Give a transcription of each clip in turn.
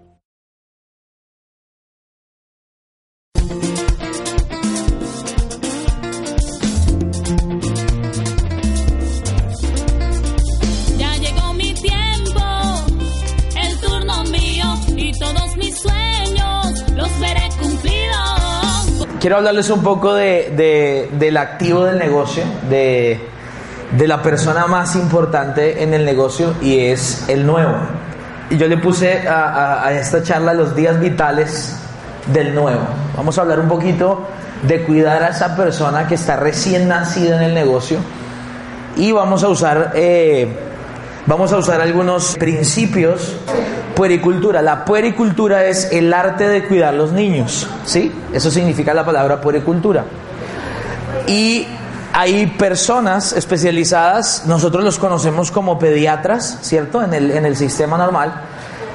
llegó Quiero hablarles un poco de, de- del activo del negocio, de, la persona más importante en el negocio y es el nuevo. Y yo le puse a esta charla los días vitales del nuevo. Vamos a hablar un poquito de cuidar a esa persona que está recién nacida en el negocio. Y vamos a usar eh, vamos a usar algunos principios puericultura. La puericultura es el arte de cuidar los niños sí eso significa la palabra puericultura. Y hay personas especializadas nosotros los conocemos como pediatras cierto en el en el sistema normal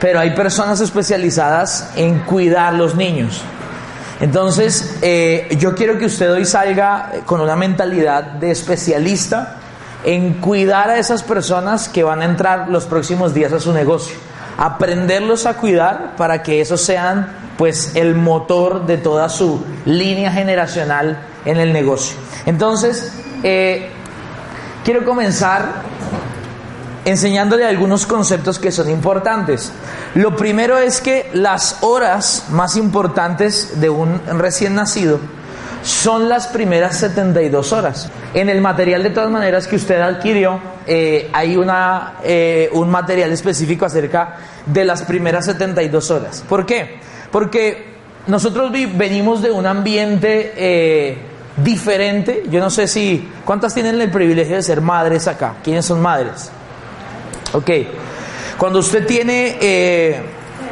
pero hay personas especializadas en cuidar los niños entonces, eh, yo quiero que usted hoy salga con una mentalidad de especialista en cuidar a esas personas que van a entrar los próximos días a su negocio. Aprenderlos a cuidar para que esos sean pues el motor de toda su línea generacional en el negocio. Entonces, eh, quiero comenzar enseñándole algunos conceptos que son importantes. Lo primero es que las horas más importantes de un recién nacido son las primeras 72 horas. En el material de todas maneras que usted adquirió, eh, hay una, eh, un material específico acerca de las primeras 72 horas. ¿Por qué? Porque nosotros venimos de un ambiente eh, diferente. Yo no sé si... ¿Cuántas tienen el privilegio de ser madres acá? ¿Quiénes son madres? Ok, cuando usted tiene eh,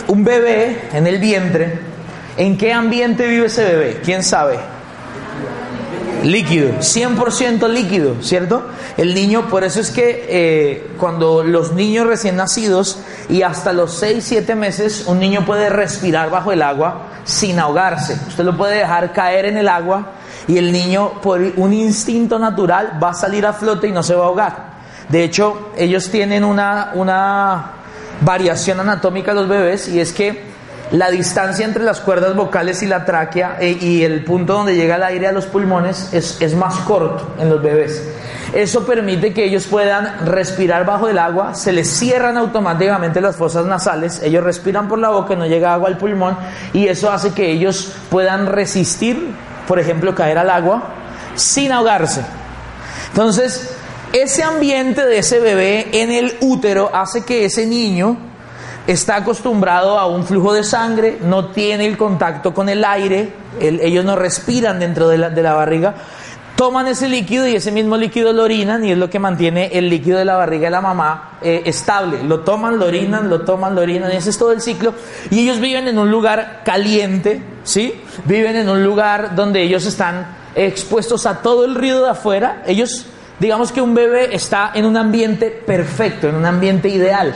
un bebé en el vientre, ¿en qué ambiente vive ese bebé? ¿Quién sabe? Líquido, 100% líquido, ¿cierto? El niño, por eso es que eh, cuando los niños recién nacidos y hasta los 6, 7 meses, un niño puede respirar bajo el agua sin ahogarse. Usted lo puede dejar caer en el agua y el niño, por un instinto natural, va a salir a flote y no se va a ahogar. De hecho, ellos tienen una, una variación anatómica los bebés y es que la distancia entre las cuerdas vocales y la tráquea eh, y el punto donde llega el aire a los pulmones es, es más corto en los bebés. Eso permite que ellos puedan respirar bajo el agua, se les cierran automáticamente las fosas nasales, ellos respiran por la boca, no llega agua al pulmón y eso hace que ellos puedan resistir, por ejemplo, caer al agua sin ahogarse. Entonces, ese ambiente de ese bebé en el útero hace que ese niño está acostumbrado a un flujo de sangre, no tiene el contacto con el aire, el- ellos no respiran dentro de la, de la barriga, toman ese líquido y ese mismo líquido lo orinan y es lo que mantiene el líquido de la barriga de la mamá eh, estable. Lo toman, lo orinan, lo toman, lo orinan, y ese es todo el ciclo. Y ellos viven en un lugar caliente, ¿sí? Viven en un lugar donde ellos están expuestos a todo el ruido de afuera. Ellos, digamos que un bebé está en un ambiente perfecto, en un ambiente ideal.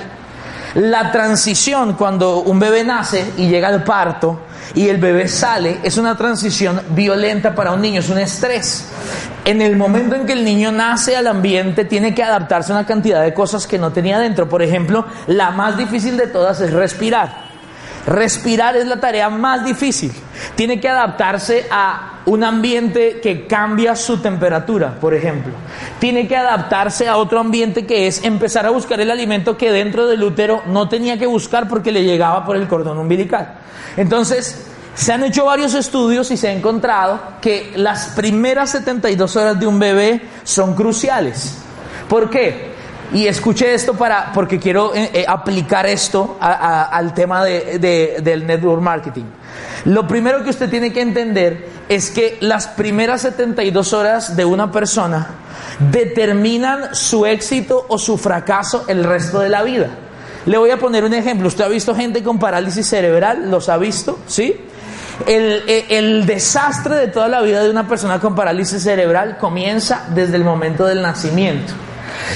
La transición cuando un bebé nace y llega al parto y el bebé sale es una transición violenta para un niño, es un estrés. En el momento en que el niño nace al ambiente tiene que adaptarse a una cantidad de cosas que no tenía dentro. Por ejemplo, la más difícil de todas es respirar. Respirar es la tarea más difícil. Tiene que adaptarse a un ambiente que cambia su temperatura, por ejemplo. Tiene que adaptarse a otro ambiente que es empezar a buscar el alimento que dentro del útero no tenía que buscar porque le llegaba por el cordón umbilical. Entonces, se han hecho varios estudios y se ha encontrado que las primeras 72 horas de un bebé son cruciales. ¿Por qué? Y escuche esto para, porque quiero eh, eh, aplicar esto al tema de- de- del network marketing. Lo primero que usted tiene que entender es que las primeras 72 horas de una persona determinan su éxito o su fracaso el resto de la vida. Le voy a poner un ejemplo. ¿Usted ha visto gente con parálisis cerebral? ¿Los ha visto? ¿Sí? El, el, el, desastre de toda la vida de una persona con parálisis cerebral comienza desde el momento del nacimiento.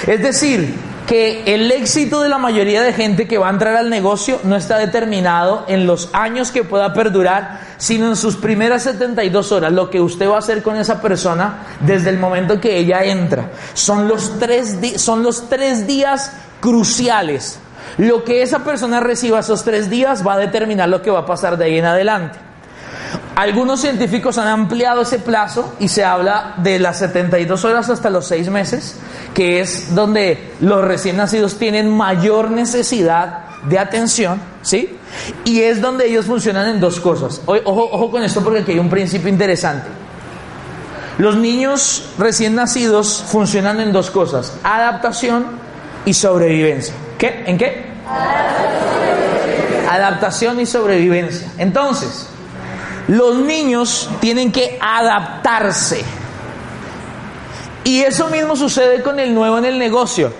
Es decir, que el éxito de la mayoría de gente que va a entrar al negocio no está determinado en los años que pueda perdurar, sino en sus primeras 72 horas. Lo que usted va a hacer con esa persona desde el momento que ella entra. Son los tres, son los tres días cruciales. Lo que esa persona reciba esos tres días va a determinar lo que va a pasar de ahí en adelante. Algunos científicos han ampliado ese plazo y se habla de las 72 horas hasta los 6 meses, que es donde los recién nacidos tienen mayor necesidad de atención, ¿sí? Y es donde ellos funcionan en dos cosas. Ojo, ojo con esto porque aquí hay un principio interesante. Los niños recién nacidos funcionan en dos cosas, adaptación y sobrevivencia. ¿Qué? ¿En qué? Adaptación y sobrevivencia. Entonces, los niños tienen que adaptarse. Y eso mismo sucede con el nuevo en el negocio.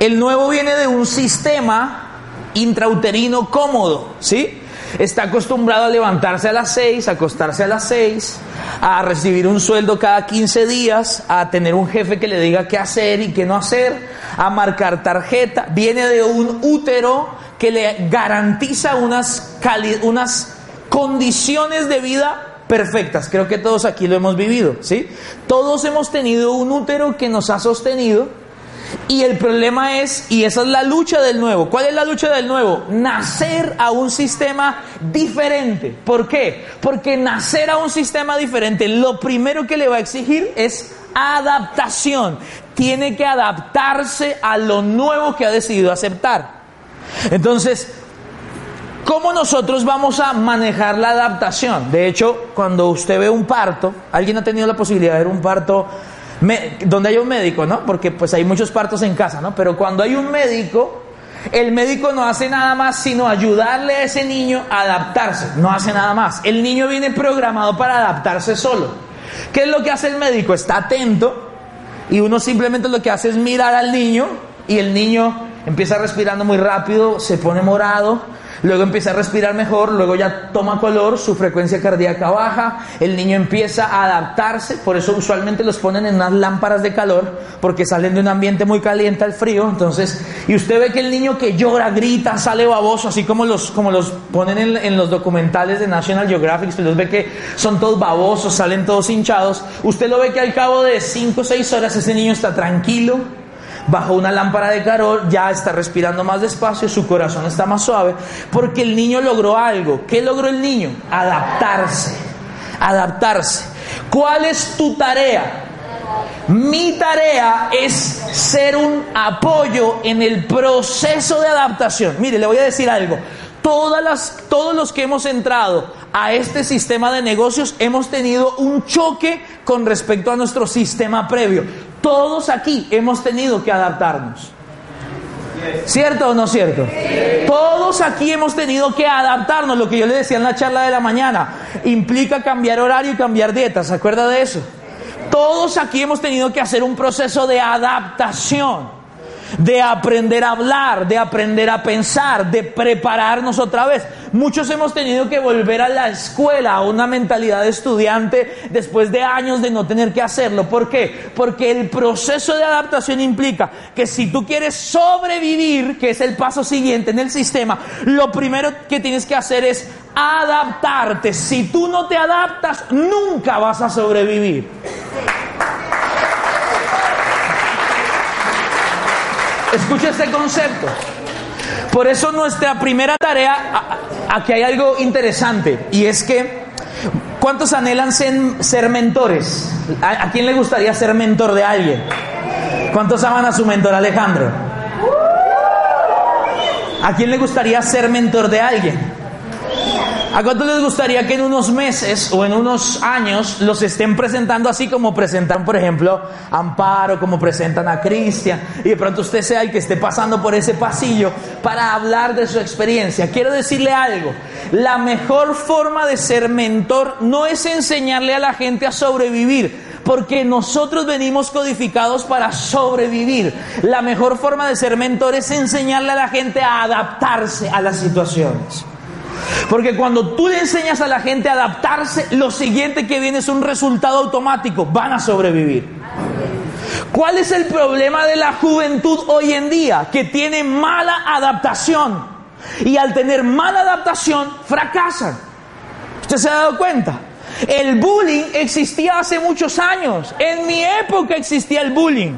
El nuevo viene de un sistema intrauterino cómodo, ¿sí? Está acostumbrado a levantarse a las 6, a acostarse a las 6, a recibir un sueldo cada 15 días, a tener un jefe que le diga qué hacer y qué no hacer, a marcar tarjeta. Viene de un útero que le garantiza unas, unas condiciones de vida perfectas. Creo que todos aquí lo hemos vivido, ¿sí? Todos hemos tenido un útero que nos ha sostenido y el problema es, y esa es la lucha del nuevo. ¿Cuál es la lucha del nuevo? Nacer a un sistema diferente. ¿Por qué? Porque nacer a un sistema diferente, lo primero que le va a exigir es adaptación. Tiene que adaptarse a lo nuevo que ha decidido aceptar. Entonces, ¿Cómo nosotros vamos a manejar la adaptación? De hecho, cuando usted ve un parto, alguien ha tenido la posibilidad de ver un parto donde hay un médico, ¿no? Porque pues hay muchos partos en casa, ¿no? Pero cuando hay un médico, el médico no hace nada más sino ayudarle a ese niño a adaptarse, no hace nada más. El niño viene programado para adaptarse solo. ¿Qué es lo que hace el médico? Está atento y uno simplemente lo que hace es mirar al niño y el niño empieza respirando muy rápido, se pone morado, luego empieza a respirar mejor, luego ya toma color, su frecuencia cardíaca baja, el niño empieza a adaptarse, por eso usualmente los ponen en unas lámparas de calor, porque salen de un ambiente muy caliente al frío, entonces, y usted ve que el niño que llora, grita, sale baboso, así como los, como los ponen en, los documentales de National Geographic, usted los ve que son todos babosos, salen todos hinchados, usted lo ve que al cabo de 5 o 6 horas ese niño está tranquilo, bajo una lámpara de calor, ya está respirando más despacio, su corazón está más suave, porque el niño logró algo. ¿Qué logró el niño? Adaptarse, adaptarse. ¿Cuál es tu tarea? Mi tarea es ser un apoyo en el proceso de adaptación. Mire, le voy a decir algo. Todas todos los que hemos entrado a este sistema de negocios hemos tenido un choque con respecto a nuestro sistema previo. Todos aquí hemos tenido que adaptarnos. ¿Cierto o no cierto? Todos aquí hemos tenido que adaptarnos. Lo que yo le decía en la charla de la mañana implica cambiar horario y cambiar dieta. ¿Se acuerda de eso? Todos aquí hemos tenido que hacer un proceso de adaptación de aprender a hablar, de aprender a pensar, de prepararnos otra vez. Muchos hemos tenido que volver a la escuela, a una mentalidad de estudiante después de años de no tener que hacerlo. ¿Por qué? Porque el proceso de adaptación implica que si tú quieres sobrevivir, que es el paso siguiente en el sistema, lo primero que tienes que hacer es adaptarte. Si tú no te adaptas, nunca vas a sobrevivir. Escucha este concepto. Por eso nuestra primera tarea, aquí hay algo interesante, y es que, ¿cuántos anhelan ser, mentores? ¿A, quién le gustaría ser mentor de alguien? ¿Cuántos aman a su mentor Alejandro? ¿A quién le gustaría ser mentor de alguien? ¿A cuánto les gustaría que en unos meses o en unos años los estén presentando así como presentan, por ejemplo, Amparo, como presentan a Cristian, y de pronto usted sea el que esté pasando por ese pasillo para hablar de su experiencia? Quiero decirle algo, la mejor forma de ser mentor no es enseñarle a la gente a sobrevivir, Porque nosotros venimos codificados para sobrevivir. La mejor forma de ser mentor es enseñarle a la gente a adaptarse a las situaciones. Porque cuando tú le enseñas a la gente a adaptarse, lo siguiente que viene es un resultado automático. Van a sobrevivir. ¿Cuál es el problema de la juventud hoy en día? Que tiene mala adaptación. Y al tener mala adaptación, fracasan. ¿Usted se ha dado cuenta? El bullying existía hace muchos años. En mi época existía el bullying.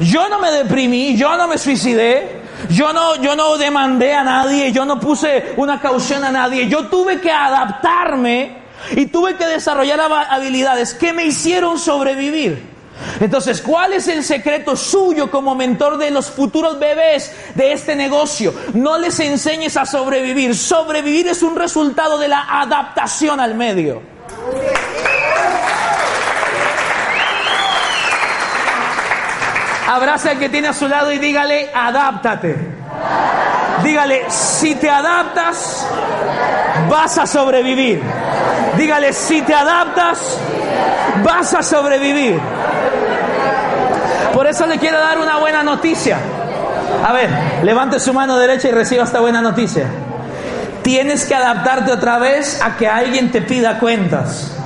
Yo no me deprimí, yo no me suicidé, yo no, yo no demandé a nadie, yo no puse una caución a nadie. Yo tuve que adaptarme y tuve que desarrollar habilidades que me hicieron sobrevivir. Entonces, ¿cuál es el secreto suyo como mentor de los futuros bebés de este negocio? No les enseñes a sobrevivir. Sobrevivir es un resultado de la adaptación al medio. Abraza al que tiene a su lado y dígale, adáptate. Dígale, si te adaptas, vas a sobrevivir. Dígale, si te adaptas, vas a sobrevivir. Por eso le quiero dar una buena noticia. A ver, levante su mano derecha y reciba esta buena noticia. Tienes que adaptarte otra vez a que alguien te pida cuentas.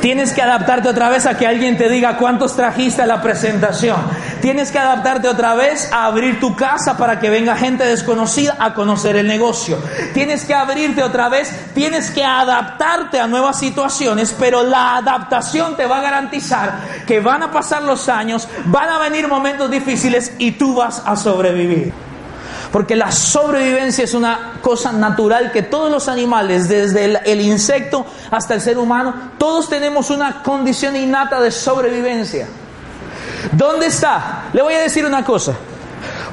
Tienes que adaptarte otra vez a que alguien te diga cuántos trajiste a la presentación. Tienes que adaptarte otra vez a abrir tu casa para que venga gente desconocida a conocer el negocio. Tienes que abrirte otra vez, tienes que adaptarte a nuevas situaciones, pero la adaptación te va a garantizar que van a pasar los años, van a venir momentos difíciles y tú vas a sobrevivir. Porque la sobrevivencia es una cosa natural que todos los animales, desde el, insecto hasta el ser humano, todos tenemos una condición innata de sobrevivencia. ¿Dónde está? Le voy a decir una cosa.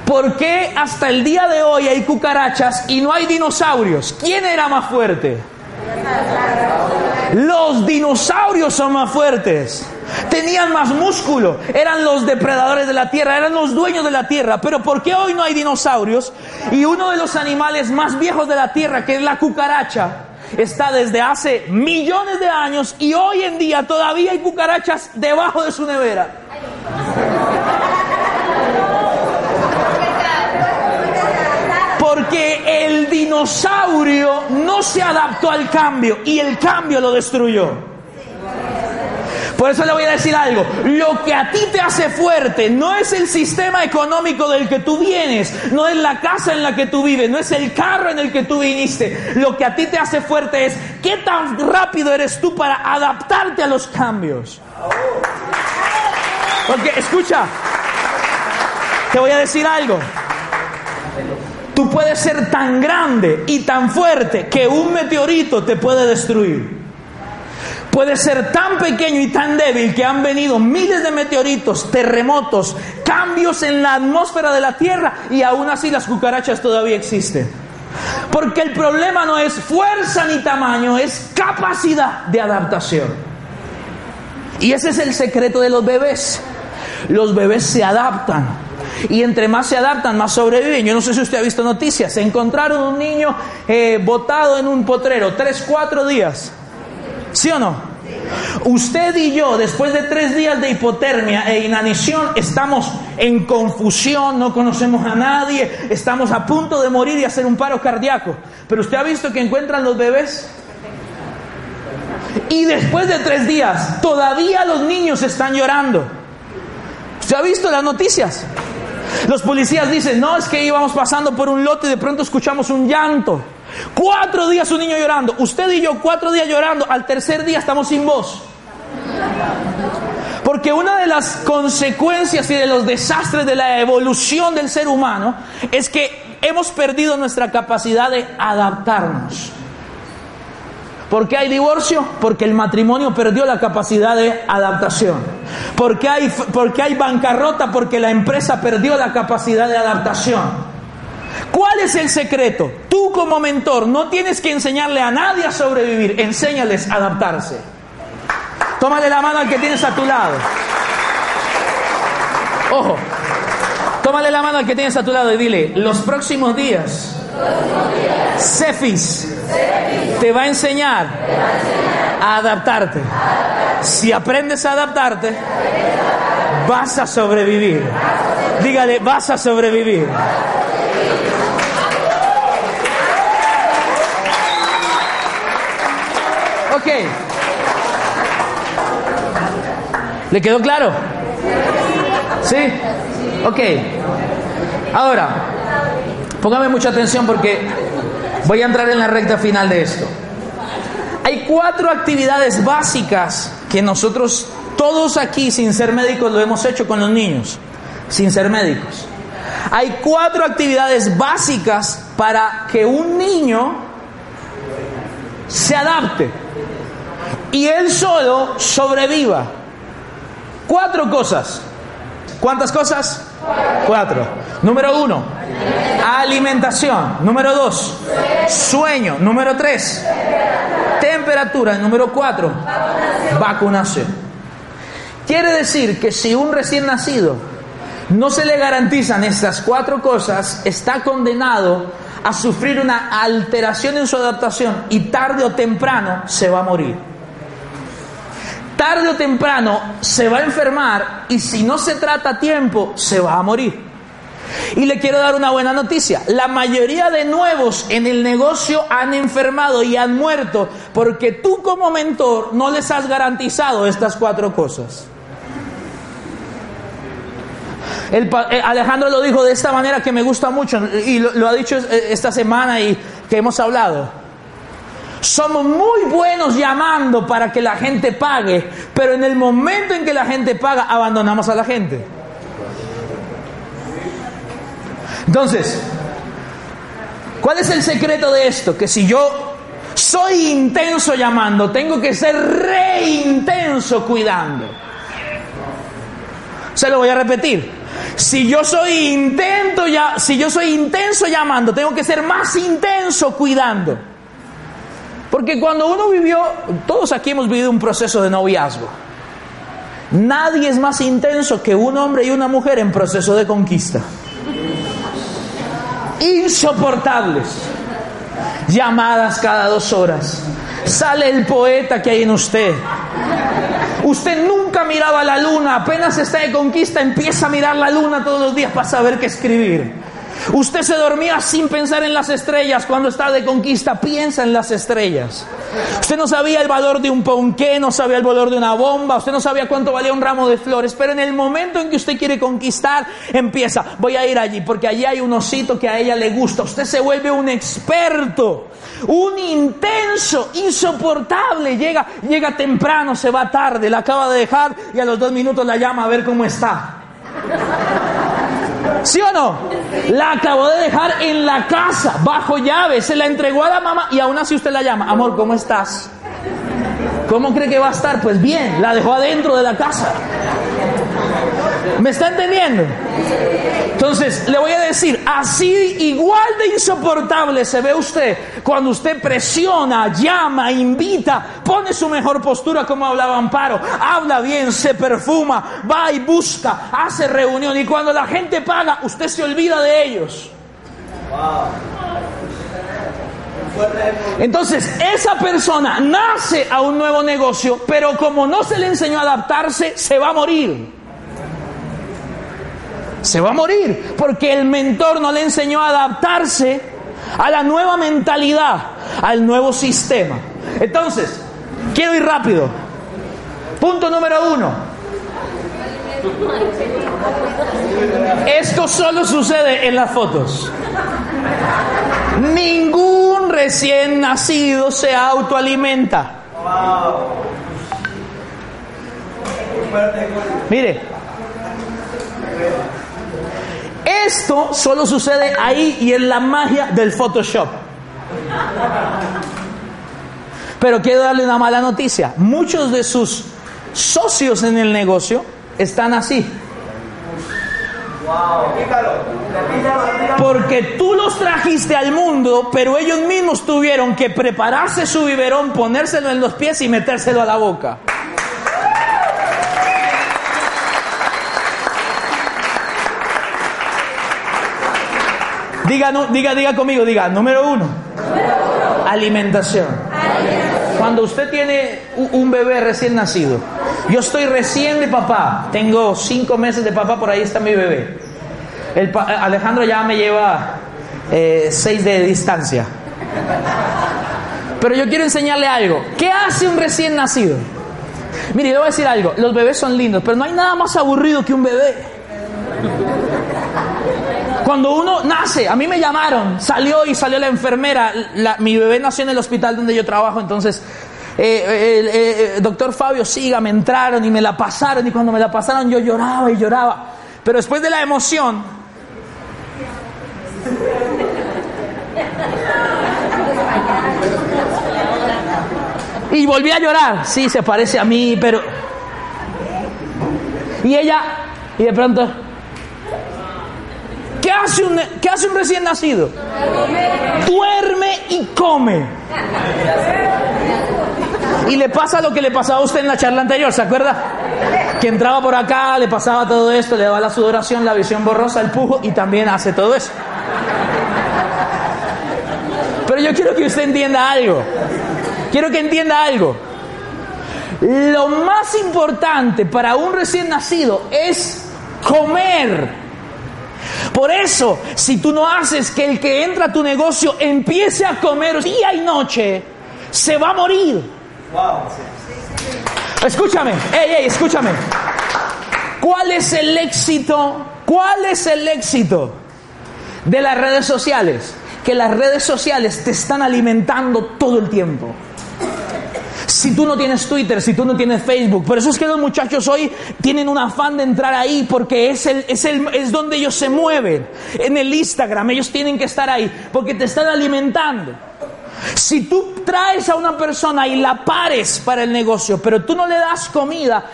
¿Por qué hasta el día de hoy hay cucarachas y no hay dinosaurios? ¿Quién era más fuerte? Los dinosaurios son más fuertes. Tenían más músculo. Eran los depredadores de la tierra. Eran los dueños de la tierra. Pero ¿por qué hoy no hay dinosaurios? Y uno de los animales más viejos de la tierra, que es la cucaracha, está desde hace millones de años y hoy en día todavía hay cucarachas debajo de su nevera. Porque el dinosaurio no se adaptó al cambio y el cambio lo destruyó. Por eso le voy a decir algo. Lo que a ti te hace fuerte no es el sistema económico del que tú vienes, no es la casa en la que tú vives, no es el carro en el que tú viniste. Lo que a ti te hace fuerte es qué tan rápido eres tú para adaptarte a los cambios. Porque escucha, te voy a decir algo. Tú puedes ser tan grande y tan fuerte que un meteorito te puede destruir. Puede ser tan pequeño y tan débil que han venido miles de meteoritos, terremotos, cambios en la atmósfera de la Tierra y aún así las cucarachas todavía existen. Porque el problema no es fuerza ni tamaño, es capacidad de adaptación. Y ese es el secreto de los bebés. Los bebés se adaptan y entre más se adaptan, más sobreviven. Yo no sé si usted ha visto noticias. Se encontraron un niño eh, botado en un potrero, tres, cuatro días. ¿Sí o no? Usted y yo, después de tres días de hipotermia e inanición, estamos en confusión, no conocemos a nadie, estamos a punto de morir y hacer un paro cardíaco. Pero usted ha visto que encuentran los bebés. Y después de tres días, todavía los niños están llorando. ¿Usted ha visto las noticias? Los policías dicen, no, es que íbamos pasando por un lote y de pronto escuchamos un llanto. Cuatro días un niño llorando. Usted y yo cuatro días llorando. Al tercer día estamos sin voz. Porque una de las consecuencias y de los desastres de la evolución del ser humano es que hemos perdido nuestra capacidad de adaptarnos. ¿Por qué hay divorcio? Porque el matrimonio perdió la capacidad de adaptación. ¿Por qué hay, porque hay bancarrota? Porque la empresa perdió la capacidad de adaptación. ¿Cuál es el secreto? Tú como mentor no tienes que enseñarle a nadie a sobrevivir, enséñales a adaptarse. Tómale la mano al que tienes a tu lado. Ojo, tómale la mano al que tienes a tu lado y dile, los próximos días Cefis te va a enseñar A adaptarte. Si aprendes a adaptarte, vas a sobrevivir. Dígale, vas a sobrevivir. Ok. ¿Le quedó claro? ¿Sí? Ok. Ahora, póngame mucha atención porque voy a entrar en la recta final de esto. Hay cuatro actividades básicas que nosotros, todos aquí, sin ser médicos, lo hemos hecho con los niños, sin ser médicos. Hay cuatro actividades básicas para que un niño se adapte y él solo sobreviva. Cuatro cosas. ¿Cuántas cosas? Cuatro. Número uno, alimentación. Número dos, sueño. Número tres, temperatura. Número cuatro, vacunación. Quiere decir que si un recién nacido no se le garantizan estas cuatro cosas, está condenado a sufrir una alteración en su adaptación y tarde o temprano se va a morir tarde o temprano se va a enfermar y si no se trata a tiempo, se va a morir. Y le quiero dar una buena noticia. La mayoría de nuevos en el negocio han enfermado y han muerto porque tú como mentor no les has garantizado estas cuatro cosas. El, eh, Alejandro lo dijo de esta manera que me gusta mucho y lo, ha dicho eh, esta semana y que hemos hablado. Somos muy buenos llamando para que la gente pague, pero en el momento en que la gente paga, abandonamos a la gente. Entonces, ¿cuál es el secreto de esto? Que si yo soy intenso llamando, tengo que ser re intenso cuidando. Se lo voy a repetir. Si yo soy intento ya, si yo soy intenso llamando, tengo que ser más intenso cuidando. Porque cuando uno vivió, todos aquí hemos vivido un proceso de noviazgo. Nadie es más intenso que un hombre y una mujer en proceso de conquista. Insoportables. Llamadas cada dos horas. Sale el poeta que hay en usted. Usted nunca miraba la luna, apenas está de conquista, empieza a mirar la luna todos los días para saber qué escribir. Usted se dormía sin pensar en las estrellas. Cuando está de conquista, piensa en las estrellas. Usted no sabía el valor de un ponqué, no sabía el valor de una bomba, usted no sabía cuánto valía un ramo de flores, pero en el momento en que usted quiere conquistar, empieza, voy a ir allí, porque allí hay un osito que a ella le gusta. Usted se vuelve un experto, un intenso, insoportable. Llega, llega temprano, se va tarde, la acaba de dejar y a los dos minutos la llama a ver cómo está. ¿Sí o no? La acabó de dejar en la casa, bajo llave, se la entregó a la mamá y aún así usted la llama, amor, ¿cómo estás? ¿Cómo cree que va a estar? Pues bien, la dejó adentro de la casa. ¿Me está entendiendo? Entonces, le voy a decir, así igual de insoportable se ve usted cuando usted presiona, llama, invita, pone su mejor postura como hablaba Amparo, habla bien, se perfuma, va y busca, hace reunión y cuando la gente paga, usted se olvida de ellos. Entonces, esa persona nace a un nuevo negocio, pero como no se le enseñó a adaptarse, se va a morir se va a morir, porque el mentor no le enseñó a adaptarse a la nueva mentalidad, al nuevo sistema. Entonces, quiero ir rápido. Punto número uno. Esto solo sucede en las fotos. Ningún recién nacido se autoalimenta. Mire, esto solo sucede ahí y en la magia del Photoshop. Pero quiero darle una mala noticia. Muchos de sus socios en el negocio están así. Porque tú los trajiste al mundo, pero ellos mismos tuvieron que prepararse su biberón, ponérselo en los pies y metérselo a la boca. Diga, diga, diga conmigo, diga, número uno, alimentación. Cuando usted tiene un bebé recién nacido, yo estoy recién de papá, tengo cinco meses de papá, por ahí está mi bebé. El Alejandro ya me lleva eh, seis de distancia. Pero yo quiero enseñarle algo. ¿Qué hace un recién nacido? Mire, le voy a decir algo. Los bebés son lindos, pero no hay nada más aburrido que un bebé. Cuando uno nace, a mí me llamaron, salió y salió la enfermera. Mi bebé nació en el hospital donde yo trabajo, entonces, eh, el eh, eh, doctor Fabio Siga, me entraron y me la pasaron. Y cuando me la pasaron, yo lloraba y lloraba. Pero después de la emoción, Y volví a llorar. Sí, se parece a mí, pero. Y ella, y de pronto. ¿Qué hace un, qué hace un recién nacido? Duerme y come. Y le pasa lo que le pasaba a usted en la charla anterior, ¿se acuerda? Que entraba por acá, le pasaba todo esto, le daba la sudoración, la visión borrosa, el pujo y también hace todo eso. Pero yo quiero que usted entienda algo. Quiero que entienda algo. Lo más importante para un recién nacido es comer. Por eso, si tú no haces que el que entra a tu negocio empiece a comer día y noche, se va a morir. Escúchame, ey, ey, escúchame. ¿Cuál es el éxito? ¿Cuál es el éxito de las redes sociales? Que las redes sociales te están alimentando todo el tiempo. Si tú no tienes Twitter, si tú no tienes Facebook, por eso es que los muchachos hoy tienen un afán de entrar ahí porque es, el, es, el, es donde ellos se mueven. En el Instagram, ellos tienen que estar ahí porque te están alimentando. Si tú traes a una persona y la pares para el negocio, pero tú no le das comida,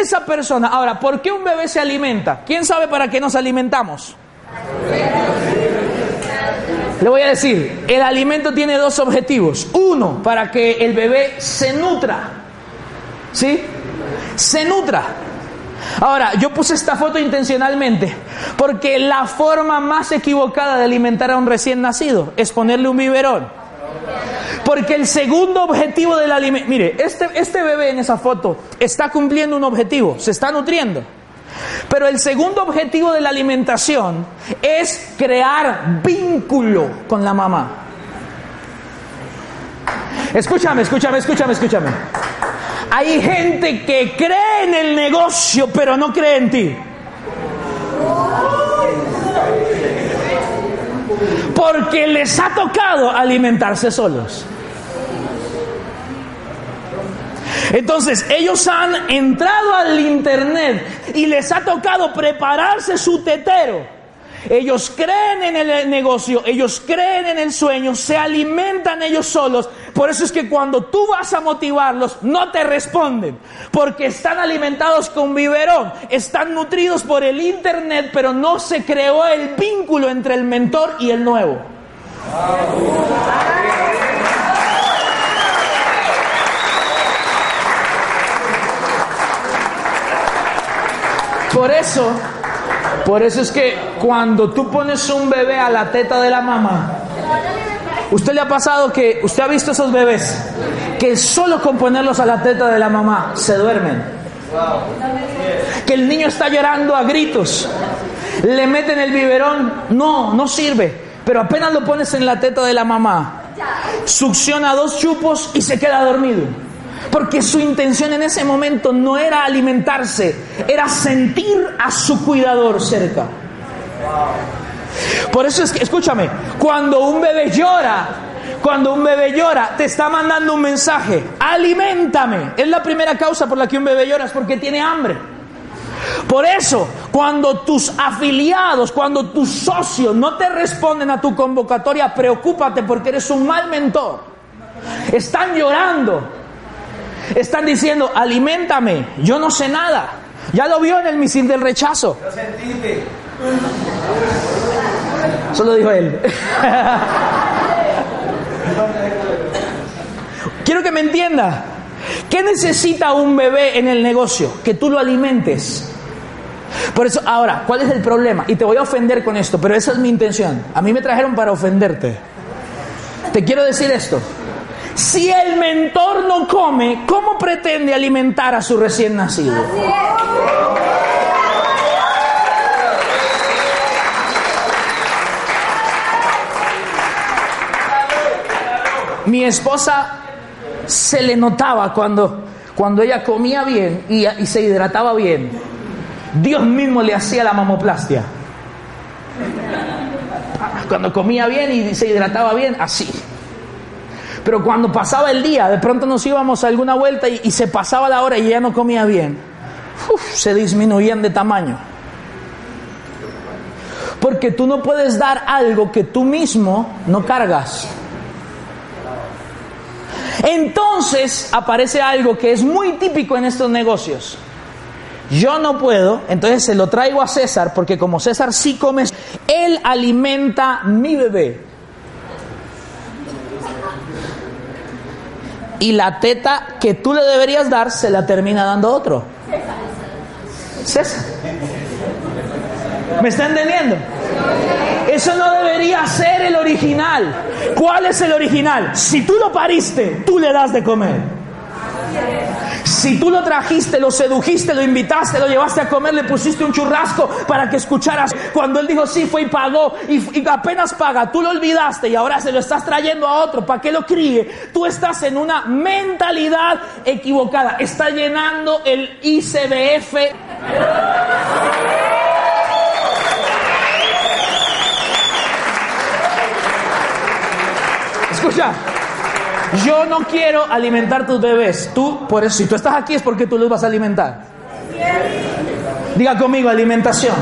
esa persona, ahora, ¿por qué un bebé se alimenta? ¿Quién sabe para qué nos alimentamos? Le voy a decir, el alimento tiene dos objetivos. Uno, para que el bebé se nutra. ¿Sí? Se nutra. Ahora, yo puse esta foto intencionalmente porque la forma más equivocada de alimentar a un recién nacido es ponerle un biberón. Porque el segundo objetivo del alimento, mire, este, este bebé en esa foto está cumpliendo un objetivo, se está nutriendo. Pero el segundo objetivo de la alimentación es crear vínculo con la mamá. Escúchame, escúchame, escúchame, escúchame. Hay gente que cree en el negocio, pero no cree en ti. Porque les ha tocado alimentarse solos. Entonces, ellos han entrado al internet y les ha tocado prepararse su tetero. Ellos creen en el negocio, ellos creen en el sueño, se alimentan ellos solos. Por eso es que cuando tú vas a motivarlos, no te responden. Porque están alimentados con biberón, están nutridos por el internet, pero no se creó el vínculo entre el mentor y el nuevo. Por eso, por eso es que cuando tú pones un bebé a la teta de la mamá, ¿usted le ha pasado que usted ha visto esos bebés que solo con ponerlos a la teta de la mamá se duermen? Que el niño está llorando a gritos, le meten el biberón, no, no sirve, pero apenas lo pones en la teta de la mamá, succiona dos chupos y se queda dormido. Porque su intención en ese momento no era alimentarse, era sentir a su cuidador cerca. Por eso es que, escúchame, cuando un bebé llora, cuando un bebé llora, te está mandando un mensaje, aliméntame. Es la primera causa por la que un bebé llora, es porque tiene hambre. Por eso, cuando tus afiliados, cuando tus socios no te responden a tu convocatoria, preocúpate porque eres un mal mentor. Están llorando. Están diciendo, aliméntame, yo no sé nada. Ya lo vio en el misil del rechazo. Eso lo dijo él. Quiero que me entienda. ¿Qué necesita un bebé en el negocio? Que tú lo alimentes. Por eso, ahora, ¿cuál es el problema? Y te voy a ofender con esto, pero esa es mi intención. A mí me trajeron para ofenderte. Te quiero decir esto. Si el mentor no come, ¿cómo pretende alimentar a su recién nacido? Mi esposa se le notaba cuando, cuando ella comía bien y, y se hidrataba bien. Dios mismo le hacía la mamoplastia. Cuando comía bien y se hidrataba bien, así. Pero cuando pasaba el día, de pronto nos íbamos a alguna vuelta y, se pasaba la hora y ella no comía bien, se disminuían de tamaño. Porque tú no puedes dar algo que tú mismo no cargas. Entonces aparece algo que es muy típico en estos negocios. Yo no puedo, entonces se lo traigo a César, porque como César sí come, él alimenta mi bebé. Y la teta que tú le deberías dar se la termina dando otro. César. ¿Me está entendiendo? Eso no debería ser el original. ¿Cuál es el original? Si tú lo pariste, tú le das de comer. Si tú lo trajiste, lo sedujiste, lo invitaste, lo llevaste a comer, le pusiste un churrasco para que escucharas. Cuando él dijo sí, fue y pagó, y, y apenas paga, tú lo olvidaste y ahora se lo estás trayendo a otro para que lo críe. Tú estás en una mentalidad equivocada. Está llenando el ICBF. Escucha, yo no quiero alimentar tus bebés. Tú, por eso, si tú estás aquí es porque tú los vas a alimentar. Diga conmigo, alimentación.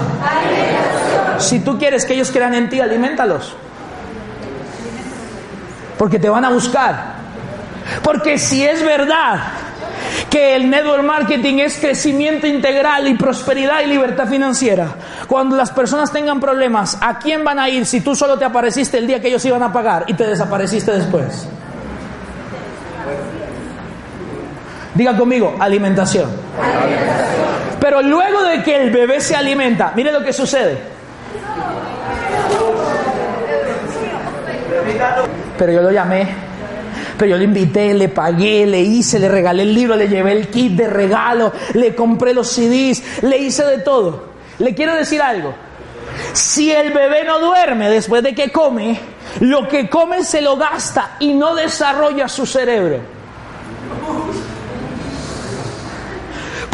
Si tú quieres que ellos crean en ti, alimentalos. Porque te van a buscar. Porque si es verdad que el network marketing es crecimiento integral y prosperidad y libertad financiera, cuando las personas tengan problemas, ¿a quién van a ir si tú solo te apareciste el día que ellos iban a pagar y te desapareciste después? Diga conmigo, alimentación. Pero luego de que el bebé se alimenta, mire lo que sucede. Pero yo lo llamé, pero yo le invité, le pagué, le hice, le regalé el libro, le llevé el kit de regalo, le compré los CDs, le hice de todo. Le quiero decir algo. Si el bebé no duerme después de que come, lo que come se lo gasta y no desarrolla su cerebro.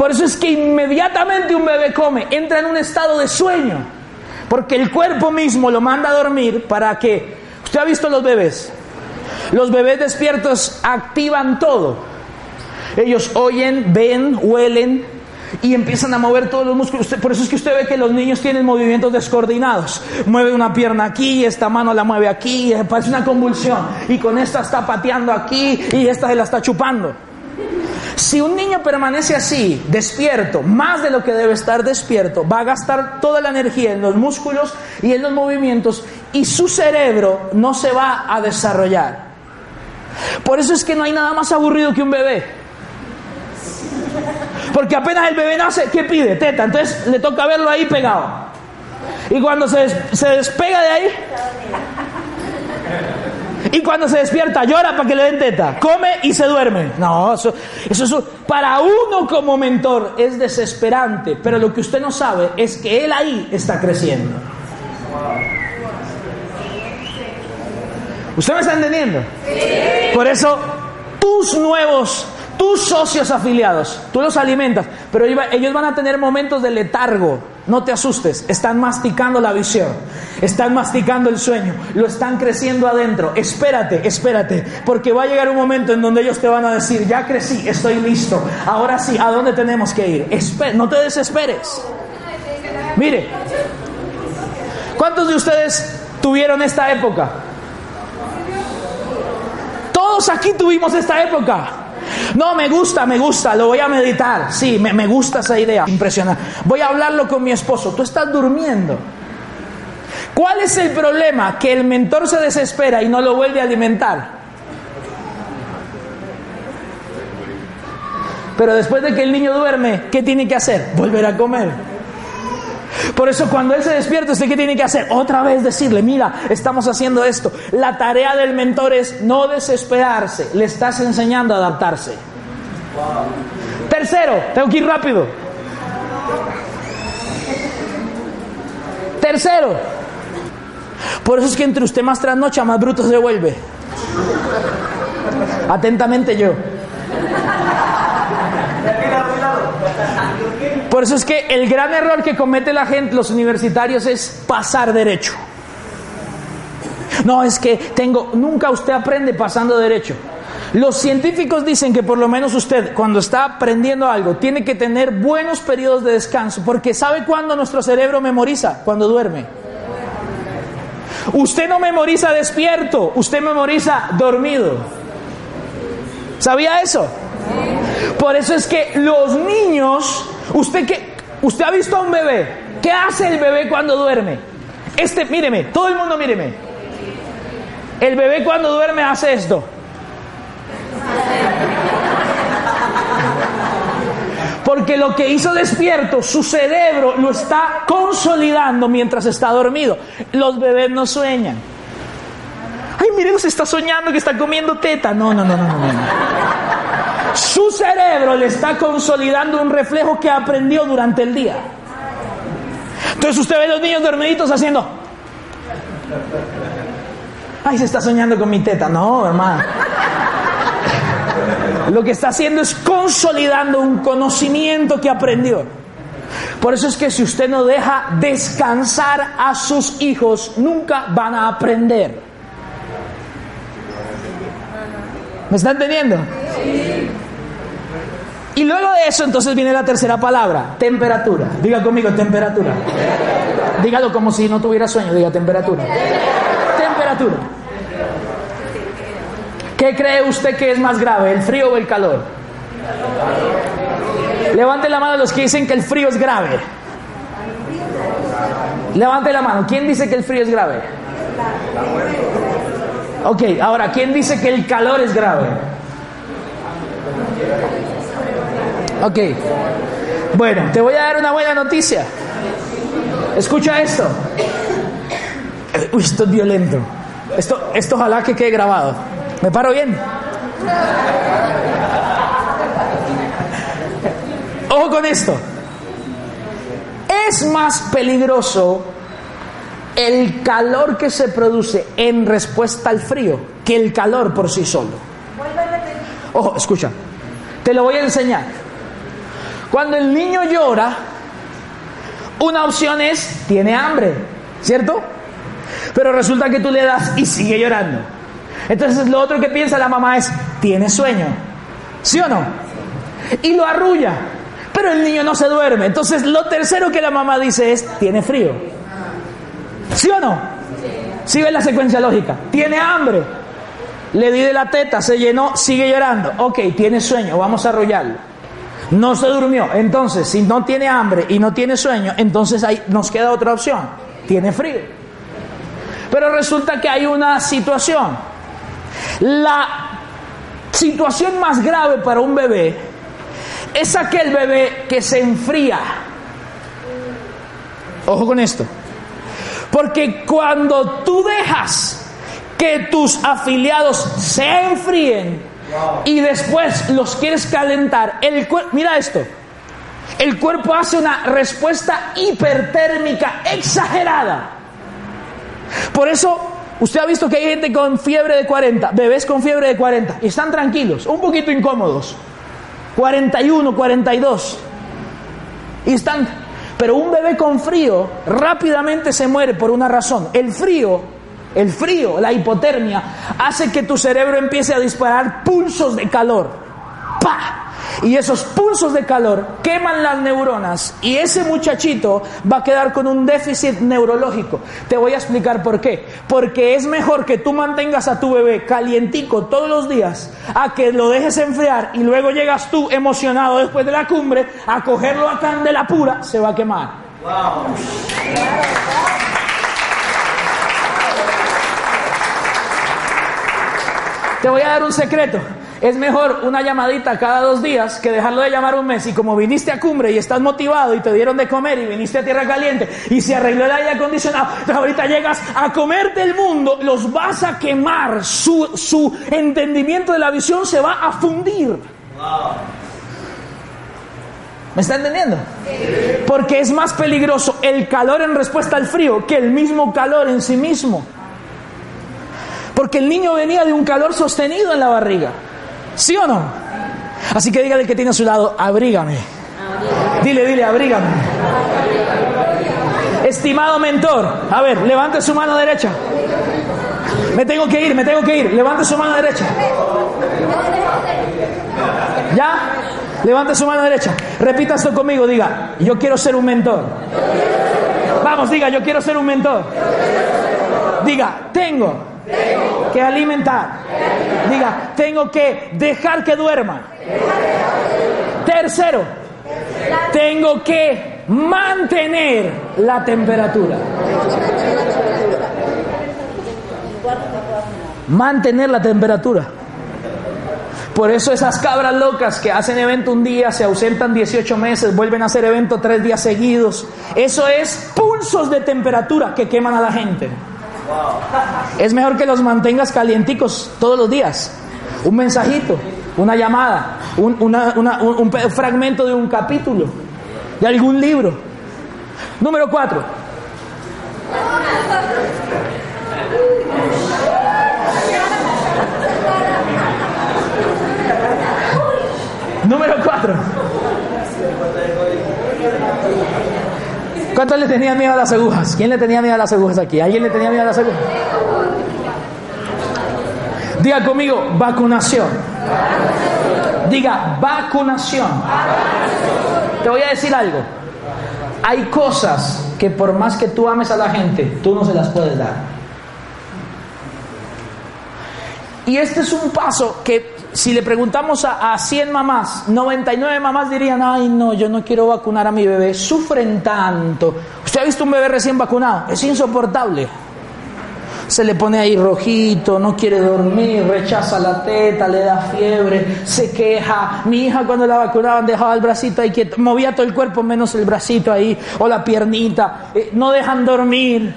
Por eso es que inmediatamente un bebé come, entra en un estado de sueño, porque el cuerpo mismo lo manda a dormir para que... ¿Usted ha visto los bebés? Los bebés despiertos activan todo. Ellos oyen, ven, huelen y empiezan a mover todos los músculos. Por eso es que usted ve que los niños tienen movimientos descoordinados. Mueve una pierna aquí, esta mano la mueve aquí, parece una convulsión. Y con esta está pateando aquí y esta se la está chupando. Si un niño permanece así, despierto, más de lo que debe estar despierto, va a gastar toda la energía en los músculos y en los movimientos y su cerebro no se va a desarrollar. Por eso es que no hay nada más aburrido que un bebé. Porque apenas el bebé nace, ¿qué pide? Teta. Entonces le toca verlo ahí pegado. Y cuando se, despega de ahí, y cuando se despierta llora para que le den teta, come y se duerme. No, eso, eso, para uno como mentor es desesperante, pero lo que usted no sabe es que él ahí está creciendo. ¿Usted me está entendiendo? Por eso tus nuevos tus socios afiliados, tú los alimentas, pero ellos van a tener momentos de letargo. No te asustes, están masticando la visión, están masticando el sueño, lo están creciendo adentro. Espérate, espérate, porque va a llegar un momento en donde ellos te van a decir, ya crecí, estoy listo, ahora sí, ¿a dónde tenemos que ir? no te desesperes. Mire, ¿cuántos de ustedes tuvieron esta época? Todos aquí tuvimos esta época. No, me gusta, me gusta, lo voy a meditar. Sí, me, gusta esa idea. Impresionante. Voy a hablarlo con mi esposo. Tú estás durmiendo. ¿Cuál es el problema? Que el mentor se desespera y no lo vuelve a alimentar. Pero después de que el niño duerme, ¿qué tiene que hacer? Volver a comer. Por eso cuando él se despierta, ¿usted qué tiene que hacer? Otra vez decirle, mira, estamos haciendo esto. La tarea del mentor es no desesperarse, le estás enseñando a adaptarse. Tercero, tengo que ir rápido. Tercero, por eso es que entre usted más trasnocha, más bruto se vuelve. Atentamente yo. Por eso es que el gran error que comete la gente, los universitarios, es pasar derecho. No, es que tengo, nunca usted aprende pasando derecho. Los científicos dicen que por lo menos usted, cuando está aprendiendo algo, tiene que tener buenos periodos de descanso, porque ¿sabe cuándo nuestro cerebro memoriza? Cuando duerme. Usted no memoriza despierto, usted memoriza dormido. ¿Sabía eso? Por eso es que los niños, usted que usted ha visto a un bebé, ¿qué hace el bebé cuando duerme? Este, míreme, todo el mundo míreme. El bebé cuando duerme hace esto. Porque lo que hizo despierto, su cerebro lo está consolidando mientras está dormido. Los bebés no sueñan. Ay, miren, se está soñando que está comiendo teta. No, no, no, no. no. Su cerebro le está consolidando un reflejo que aprendió durante el día. Entonces usted ve a los niños dormiditos haciendo. Ay, se está soñando con mi teta. No, hermano. Lo que está haciendo es consolidando un conocimiento que aprendió. Por eso es que si usted no deja descansar a sus hijos, nunca van a aprender. ¿Me está entendiendo? Y luego de eso entonces viene la tercera palabra, temperatura. Diga conmigo, temperatura. Dígalo como si no tuviera sueño, diga temperatura. Temperatura. ¿Qué cree usted que es más grave, el frío o el calor? Levante la mano los que dicen que el frío es grave. Levante la mano. ¿Quién dice que el frío es grave? Ok, ahora, ¿quién dice que el calor es grave? Ok. Bueno, te voy a dar una buena noticia. Escucha esto. Uy, esto es violento. Esto, esto ojalá que quede grabado. ¿Me paro bien? Ojo con esto. Es más peligroso el calor que se produce en respuesta al frío que el calor por sí solo. Ojo, escucha. Te lo voy a enseñar. Cuando el niño llora, una opción es, tiene hambre, ¿cierto? Pero resulta que tú le das y sigue llorando. Entonces lo otro que piensa la mamá es, tiene sueño, ¿sí o no? Y lo arrulla, pero el niño no se duerme. Entonces lo tercero que la mamá dice es, tiene frío, ¿sí o no? ¿Sí la secuencia lógica? Tiene hambre, le di de la teta, se llenó, sigue llorando. Ok, tiene sueño, vamos a arrollarlo. No se durmió. Entonces, si no tiene hambre y no tiene sueño, entonces ahí nos queda otra opción. Tiene frío. Pero resulta que hay una situación. La situación más grave para un bebé es aquel bebé que se enfría. Ojo con esto. Porque cuando tú dejas que tus afiliados se enfríen, y después los quieres calentar, el mira esto, el cuerpo hace una respuesta hipertérmica exagerada. Por eso, usted ha visto que hay gente con fiebre de 40, bebés con fiebre de 40, y están tranquilos, un poquito incómodos. 41, 42. Y están, pero un bebé con frío rápidamente se muere por una razón. El frío el frío, la hipotermia, hace que tu cerebro empiece a disparar pulsos de calor. ¡Pah! Y esos pulsos de calor queman las neuronas y ese muchachito va a quedar con un déficit neurológico. Te voy a explicar por qué. Porque es mejor que tú mantengas a tu bebé calientico todos los días a que lo dejes enfriar y luego llegas tú emocionado después de la cumbre a cogerlo a candela pura, se va a quemar. Wow. Te voy a dar un secreto. Es mejor una llamadita cada dos días que dejarlo de llamar un mes. Y como viniste a cumbre y estás motivado y te dieron de comer y viniste a tierra caliente y se arregló el aire acondicionado, entonces ahorita llegas a comerte el mundo, los vas a quemar. Su, su entendimiento de la visión se va a fundir. ¿Me está entendiendo? Porque es más peligroso el calor en respuesta al frío que el mismo calor en sí mismo. Porque el niño venía de un calor sostenido en la barriga. ¿Sí o no? Así que dígale que tiene a su lado, abrígame. Dile, dile, abrígame. Estimado mentor, a ver, levante su mano derecha. Me tengo que ir, me tengo que ir. Levante su mano derecha. ¿Ya? Levante su mano derecha. Repita esto conmigo, diga, yo quiero ser un mentor. Vamos, diga, yo quiero ser un mentor. Diga, tengo que alimentar. Diga, tengo que dejar que duerma. Tercero, tengo que mantener la temperatura. Mantener la temperatura. Por eso esas cabras locas que hacen evento un día, se ausentan 18 meses, vuelven a hacer evento tres días seguidos. Eso es pulsos de temperatura que queman a la gente. Es mejor que los mantengas calienticos todos los días. Un mensajito, una llamada, un, un- fragmento de un capítulo, de algún libro. Número cuatro. Número cuatro. ¿Cuántos le tenían miedo a las agujas? ¿Quién le tenía miedo a las agujas aquí? ¿Alguien le tenía miedo a las agujas? Diga conmigo, vacunación. Diga, vacunación. Te voy a decir algo. Hay cosas que por más que tú ames a la gente, tú no se las puedes dar. Y este es un paso que si le preguntamos a, a 100 mamás, 99 mamás dirían, ay no, yo no quiero vacunar a mi bebé, sufren tanto. ¿Usted ha visto un bebé recién vacunado? Es insoportable. Se le pone ahí rojito, no quiere dormir, rechaza la teta, le da fiebre, se queja. Mi hija cuando la vacunaban dejaba el bracito ahí quieto, movía todo el cuerpo menos el bracito ahí o la piernita. Eh, no dejan dormir.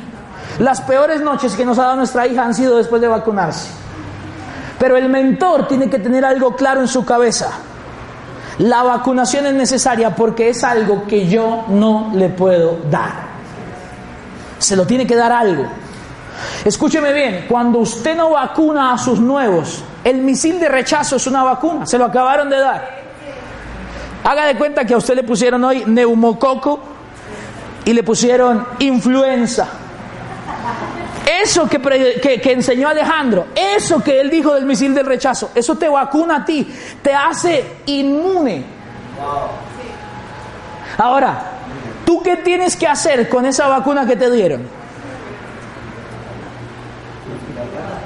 Las peores noches que nos ha dado nuestra hija han sido después de vacunarse. Pero el mentor tiene que tener algo claro en su cabeza. La vacunación es necesaria porque es algo que yo no le puedo dar. Se lo tiene que dar algo. Escúcheme bien, cuando usted no vacuna a sus nuevos, el misil de rechazo es una vacuna, se lo acabaron de dar. Haga de cuenta que a usted le pusieron hoy neumococo y le pusieron influenza. Eso que, que- enseñó Alejandro, eso que él dijo del misil del rechazo, eso te vacuna a ti, te hace inmune. Ahora, ¿tú qué tienes que hacer con esa vacuna que te dieron?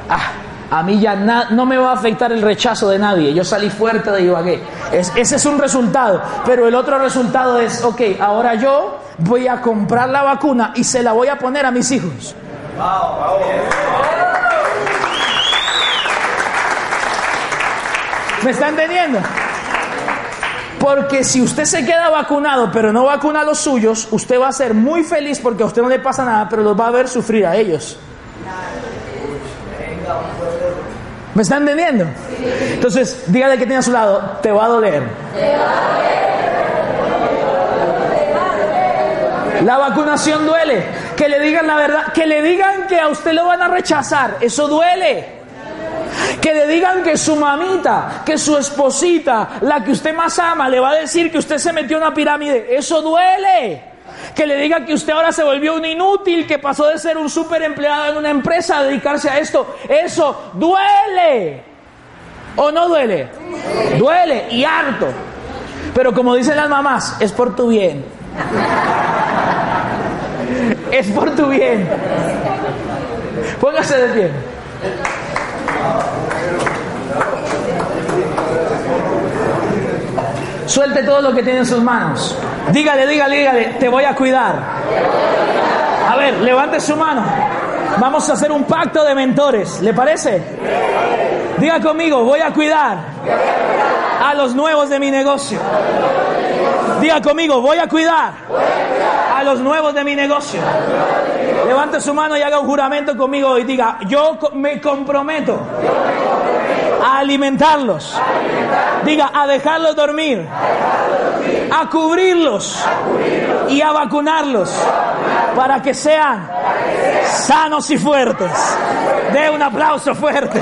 Ah, a mí ya no me va a afectar el rechazo de nadie, yo salí fuerte de Ibagué. Es- ese es un resultado, pero el otro resultado es, ok, ahora yo voy a comprar la vacuna y se la voy a poner a mis hijos. ¿Me está entendiendo? Porque si usted se queda vacunado pero no vacuna a los suyos, usted va a ser muy feliz porque a usted no le pasa nada, pero los va a ver sufrir a ellos. ¿Me está entendiendo? Entonces, dígale que tiene a su lado, te va a doler. La vacunación duele. Que le digan la verdad, que le digan que a usted lo van a rechazar, eso duele. Que le digan que su mamita, que su esposita, la que usted más ama, le va a decir que usted se metió en una pirámide, eso duele. Que le diga que usted ahora se volvió un inútil, que pasó de ser un super empleado en una empresa a dedicarse a esto, eso duele. ¿O no duele? Duele y harto. Pero como dicen las mamás, es por tu bien. Es por tu bien. Póngase de pie. Suelte todo lo que tiene en sus manos. Dígale, dígale, dígale, te voy a cuidar. A ver, levante su mano. Vamos a hacer un pacto de mentores. ¿Le parece? Diga conmigo, voy a cuidar a los nuevos de mi negocio. Diga conmigo, voy a cuidar a los nuevos de mi negocio. Levante su mano y haga un juramento conmigo y diga, yo me comprometo a alimentarlos. Diga, a dejarlos dormir. A cubrirlos y a vacunarlos para que sean sanos y fuertes. De un aplauso fuerte.